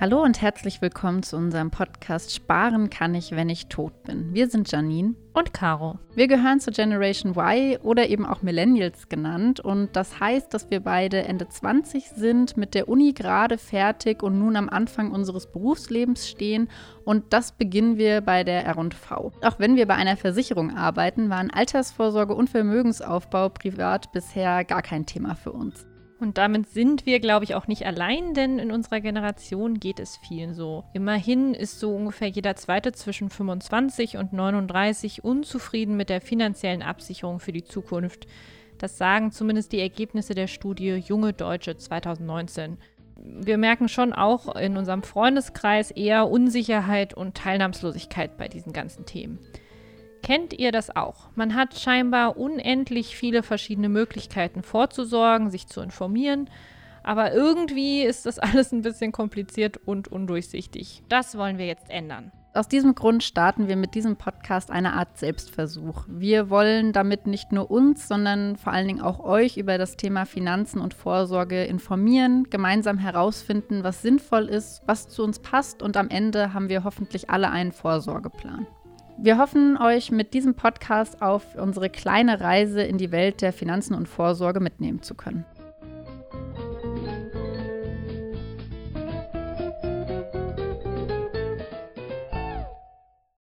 Hallo und herzlich willkommen zu unserem Podcast Sparen kann ich, wenn ich tot bin. Wir sind Janine und Caro. Wir gehören zur Generation Y oder eben auch Millennials genannt und das heißt, dass wir beide Ende 20 sind, mit der Uni gerade fertig und nun am Anfang unseres Berufslebens stehen und das beginnen wir bei der R&V. Auch wenn wir bei einer Versicherung arbeiten, waren Altersvorsorge und Vermögensaufbau privat bisher gar kein Thema für uns. Und damit sind wir, glaube ich, auch nicht allein, denn in unserer Generation geht es vielen so. Immerhin ist so ungefähr jeder Zweite zwischen 25 und 39 unzufrieden mit der finanziellen Absicherung für die Zukunft. Das sagen zumindest die Ergebnisse der Studie Junge Deutsche 2019. Wir merken schon auch in unserem Freundeskreis eher Unsicherheit und Teilnahmslosigkeit bei diesen ganzen Themen. Kennt ihr das auch? Man hat scheinbar unendlich viele verschiedene Möglichkeiten vorzusorgen, sich zu informieren, aber irgendwie ist das alles ein bisschen kompliziert und undurchsichtig. Das wollen wir jetzt ändern. Aus diesem Grund starten wir mit diesem Podcast eine Art Selbstversuch. Wir wollen damit nicht nur uns, sondern vor allen Dingen auch euch über das Thema Finanzen und Vorsorge informieren, gemeinsam herausfinden, was sinnvoll ist, was zu uns passt und am Ende haben wir hoffentlich alle einen Vorsorgeplan. Wir hoffen, euch mit diesem Podcast auf unsere kleine Reise in die Welt der Finanzen und Vorsorge mitnehmen zu können.